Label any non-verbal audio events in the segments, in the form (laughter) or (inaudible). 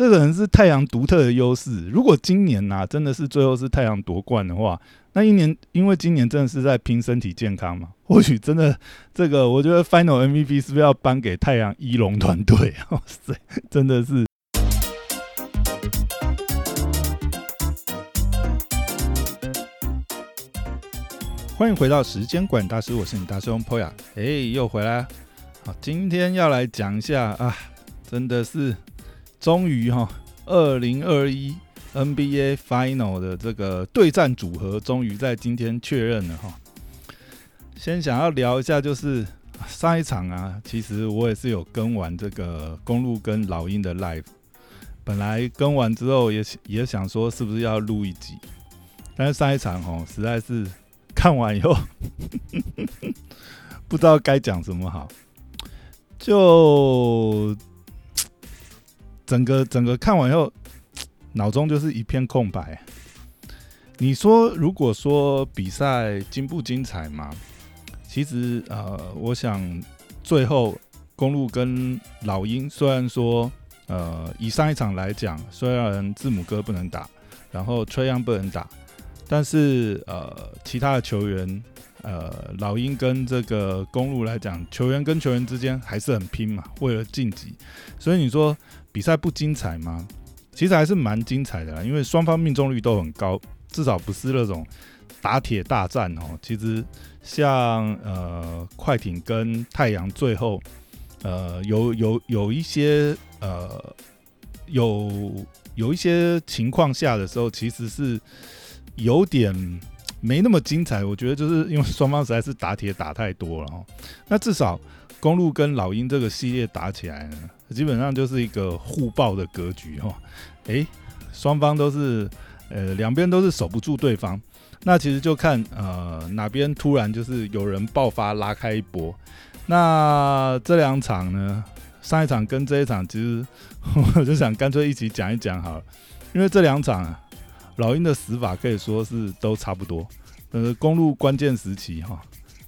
这可能是太阳独特的优势。如果今年呐真的是最后是太阳夺冠的话，那一年因为今年真的是在拼身体健康嘛，(laughs) 或许真的这个我觉得 Final MVP 是不是要颁给太阳一龙团队？(laughs) 哇塞，真的是。欢迎回到时间管大师，我是你大师兄 Poya，哎，又回来。好，今天要来讲一下啊，真的是终于哈，二零二一 NBA Final 的这个对战组合终于在今天确认了哈。先想要聊一下，就是上一场啊，其实我也是有跟完这个公路跟老鹰的 Live，本来跟完之后也也想说是不是要录一集，但是上一场哦，实在是。看完以后，(laughs) 不知道该讲什么好，就整个整个看完以后，(tsk) 脑中就是一片空白。你说，如果说比赛精不精彩嘛？其实呃，我想最后公路跟老鹰虽然说呃，以上一场来讲，虽然字母哥不能打，然后崔杨不能打。但是呃，其他的球员，呃，老鹰跟这个公路来讲，球员跟球员之间还是很拼嘛，为了晋级。所以你说比赛不精彩吗？其实还是蛮精彩的啦，因为双方命中率都很高，至少不是那种打铁大战哦。其实像呃快艇跟太阳最后，呃有有有一些呃有有一些情况下的时候，其实是。有点没那么精彩，我觉得就是因为双方实在是打铁打太多了哦。(laughs) 那至少公路跟老鹰这个系列打起来呢，基本上就是一个互爆的格局哦。诶，双方都是呃两边都是守不住对方，那其实就看呃哪边突然就是有人爆发拉开一波。那这两场呢，上一场跟这一场，其实 (laughs) 我就想干脆一起讲一讲好了，因为这两场。老鹰的死法可以说是都差不多，呃，公路关键时期哈，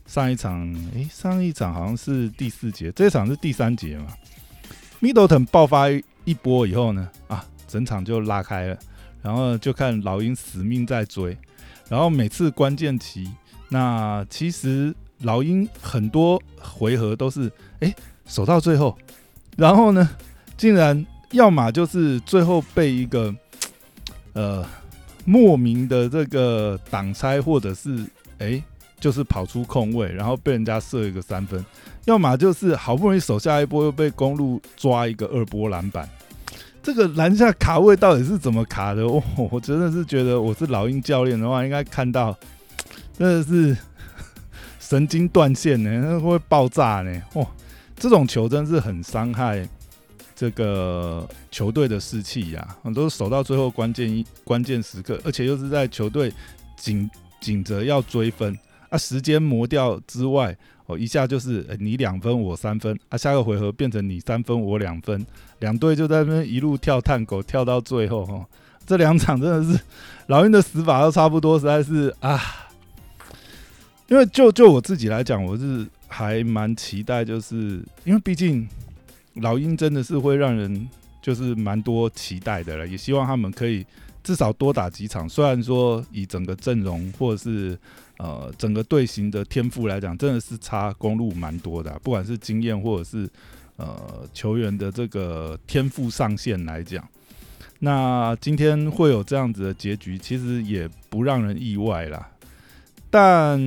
上一场诶，上一场好像是第四节，这场是第三节嘛。Middleton 爆发一波以后呢，啊，整场就拉开了，然后就看老鹰死命在追，然后每次关键期，那其实老鹰很多回合都是诶守到最后，然后呢，竟然要么就是最后被一个呃。莫名的这个挡拆，或者是哎，就是跑出空位，然后被人家射一个三分；要么就是好不容易守下一波，又被公路抓一个二波篮板。这个篮下卡位到底是怎么卡的？哦，我真的是觉得我是老鹰教练的话，应该看到真的是 (laughs) 神经断线呢，会爆炸呢。哇，这种球真是很伤害。这个球队的士气呀，都是守到最后关键关键时刻，而且又是在球队紧紧着要追分啊，时间磨掉之外，哦，一下就是你两分我三分啊，下个回合变成你三分我两分，两队就在那边一路跳探狗跳到最后哈，这两场真的是 (laughs) 老鹰的死法都差不多，实在是啊，因为就就我自己来讲，我是还蛮期待，就是因为毕竟。老鹰真的是会让人就是蛮多期待的了，也希望他们可以至少多打几场。虽然说以整个阵容或者是呃整个队形的天赋来讲，真的是差公路蛮多的，不管是经验或者是呃球员的这个天赋上限来讲，那今天会有这样子的结局，其实也不让人意外啦。但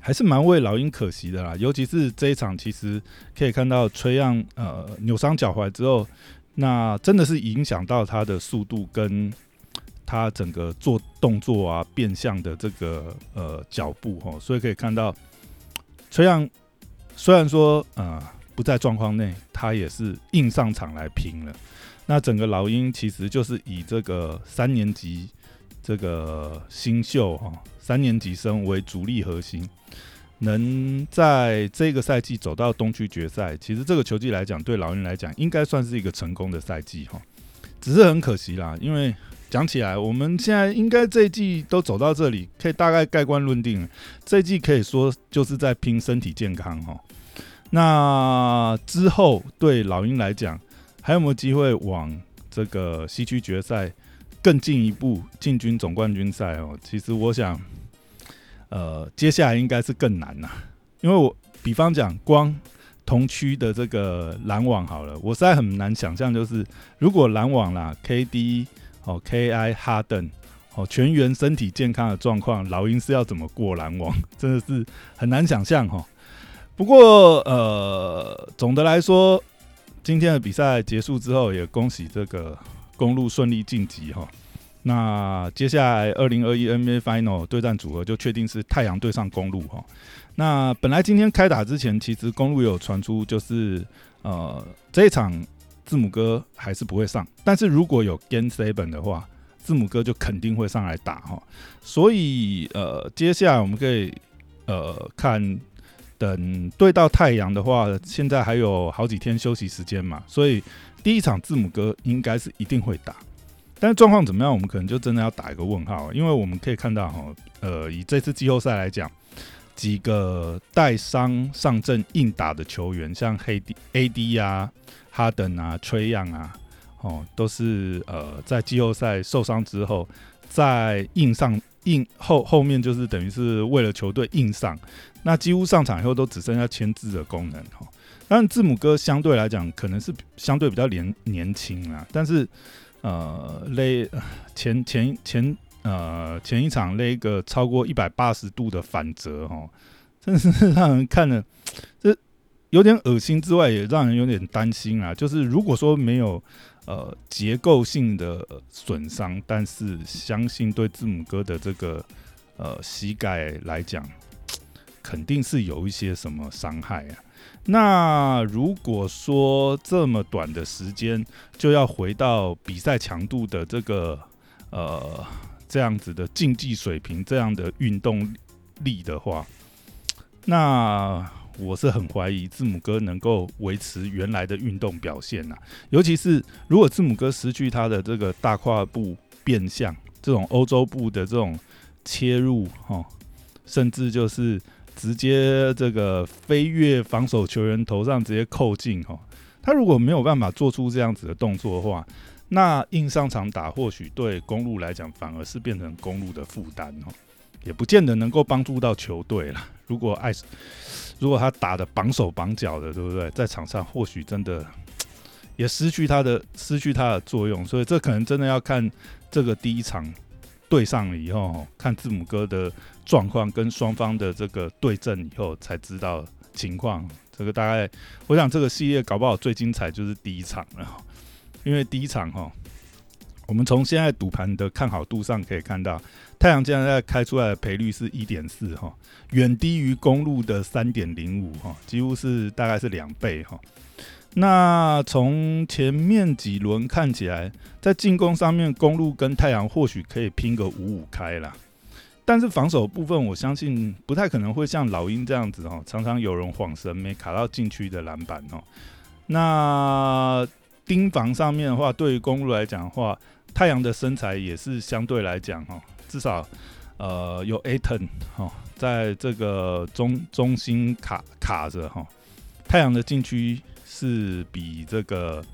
还是蛮为老鹰可惜的啦，尤其是这一场，其实可以看到崔样呃扭伤脚踝之后，那真的是影响到他的速度跟他整个做动作啊变相的这个呃脚步哈，所以可以看到崔样虽然说呃不在状况内，他也是硬上场来拼了。那整个老鹰其实就是以这个三年级这个新秀哈。三年级生为主力核心，能在这个赛季走到东区决赛，其实这个球季来讲，对老鹰来讲，应该算是一个成功的赛季哈。只是很可惜啦，因为讲起来，我们现在应该这一季都走到这里，可以大概盖棺论定。这一季可以说就是在拼身体健康哈。那之后对老鹰来讲，还有没有机会往这个西区决赛更进一步进军总冠军赛哦？其实我想，呃，接下来应该是更难呐，因为我比方讲，光同区的这个篮网好了，我实在很难想象，就是如果篮网啦，KD 哦，KI 哈登哦，全员身体健康的状况，老鹰是要怎么过篮网，(laughs) 真的是很难想象哈。不过，呃，总的来说，今天的比赛结束之后，也恭喜这个公路顺利晋级哈。那接下来二零二一 NBA Final 对战组合就确定是太阳对上公路哈。那本来今天开打之前，其实公路有传出就是呃这一场字母哥还是不会上，但是如果有 Game Seven 的话，字母哥就肯定会上来打哈。所以呃，接下来我们可以呃看。等对到太阳的话，现在还有好几天休息时间嘛，所以第一场字母哥应该是一定会打，但是状况怎么样，我们可能就真的要打一个问号，因为我们可以看到哈，呃，以这次季后赛来讲，几个带伤上阵硬打的球员，像黑 D A D 啊、哈登啊、崔样啊，哦，都是呃在季后赛受伤之后，在硬上。硬后后面就是等于是为了球队硬上，那几乎上场以后都只剩下签字的功能哈。但字母哥相对来讲可能是相对比较年年轻啊，但是呃勒前前前呃前一场勒一个超过一百八十度的反折哈，真的是让人看了这有点恶心之外，也让人有点担心啊。就是如果说没有。呃，结构性的损伤，但是相信对字母哥的这个呃膝盖来讲，肯定是有一些什么伤害啊。那如果说这么短的时间就要回到比赛强度的这个呃这样子的竞技水平，这样的运动力的话，那。我是很怀疑字母哥能够维持原来的运动表现呐，尤其是如果字母哥失去他的这个大跨步变向，这种欧洲步的这种切入哈，甚至就是直接这个飞跃防守球员头上直接扣进哈，他如果没有办法做出这样子的动作的话，那硬上场打或许对公路来讲反而是变成公路的负担哦，也不见得能够帮助到球队了。如果爱。如果他打的绑手绑脚的，对不对？在场上或许真的也失去他的失去他的作用，所以这可能真的要看这个第一场对上了以后，看字母哥的状况跟双方的这个对阵以后才知道情况。这个大概，我想这个系列搞不好最精彩就是第一场了，因为第一场哈。我们从现在赌盘的看好度上可以看到，太阳现在开出来的赔率是一点四哈，远低于公路的三点零五哈，几乎是大概是两倍哈。那从前面几轮看起来，在进攻上面，公路跟太阳或许可以拼个五五开啦，但是防守部分，我相信不太可能会像老鹰这样子哈，常常有人晃神没卡到禁区的篮板哦。那盯防上面的话，对于公路来讲的话，太阳的身材也是相对来讲哈，至少呃有 Aton 哈，在这个中中心卡卡着哈，太阳的禁区是比这个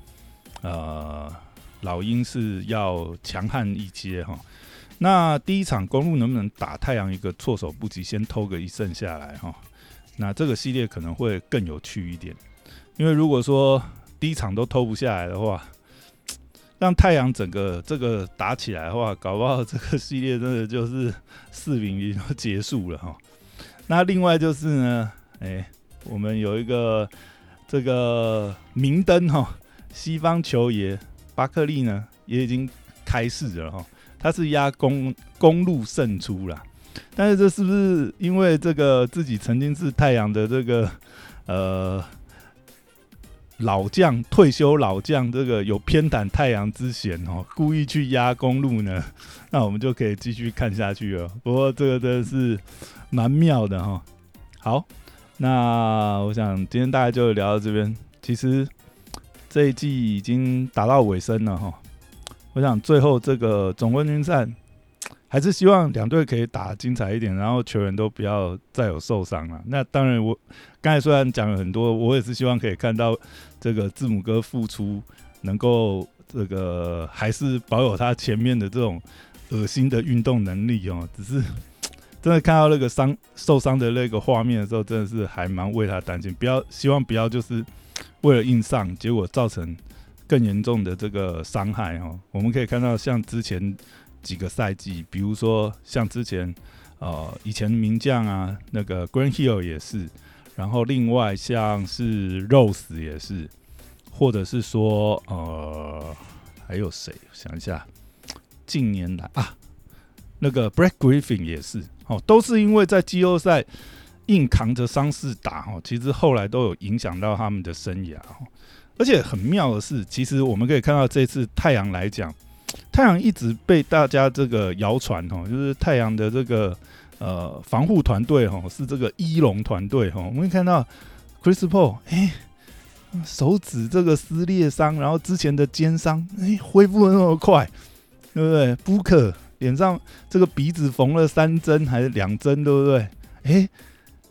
呃老鹰是要强悍一些哈。那第一场公路能不能打太阳一个措手不及，先偷个一胜下来哈？那这个系列可能会更有趣一点，因为如果说第一场都偷不下来的话。(tsk) 让太阳整个这个打起来的话，搞不好这个系列真的就是四比零就结束了哈。那另外就是呢，哎，我们有一个这个明灯哈，西方球爷巴克利呢也已经开市了哈，他是压公公路胜出了，但是这是不是因为这个自己曾经是太阳的这个呃？老将退休老将，这个有偏袒太阳之嫌哦，故意去压公路呢，那我们就可以继续看下去了。不过这个真的是蛮妙的哈。好，那我想今天大概就聊到这边。其实这一季已经打到尾声了哈。我想最后这个总冠军战。还是希望两队可以打精彩一点，然后球员都不要再有受伤了。那当然，我刚才虽然讲了很多，我也是希望可以看到这个字母哥复出，能够这个还是保有他前面的这种恶心的运动能力哦。只是真的看到那个伤受伤的那个画面的时候，真的是还蛮为他担心。不要希望不要就是为了硬上，结果造成更严重的这个伤害哦。我们可以看到像之前几个赛季，比如说像之前呃以前名将啊，那个 Green Hill 也是。然后另外像是 Rose 也是，或者是说呃还有谁？想一下，近年来啊，那个 Brad Griffin 也是哦，都是因为在季后赛硬扛着伤势打哦，其实后来都有影响到他们的生涯哦。而且很妙的是，其实我们可以看到这次太阳来讲，太阳一直被大家这个谣传哦，就是太阳的这个。呃，防护团队哦是这个一龙团队哦，我们看到 Chris Paul 哎，手指这个撕裂伤，然后之前的肩伤哎恢复的那么快，对不对？Booker 脸上这个鼻子缝了三针还是两针，对不对？哎，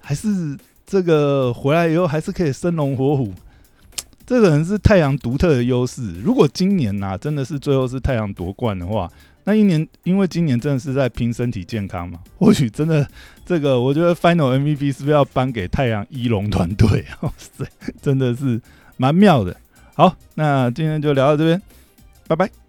还是这个回来以后还是可以生龙活虎，这个人是太阳独特的优势。如果今年呐真的是最后是太阳夺冠的话。那一年，因为今年真的是在拼身体健康嘛，或许真的这个，我觉得 Final MVP 是不是要颁给太阳一龙团队？(laughs) 哇塞，真的是蛮妙的。好，那今天就聊到这边，拜拜。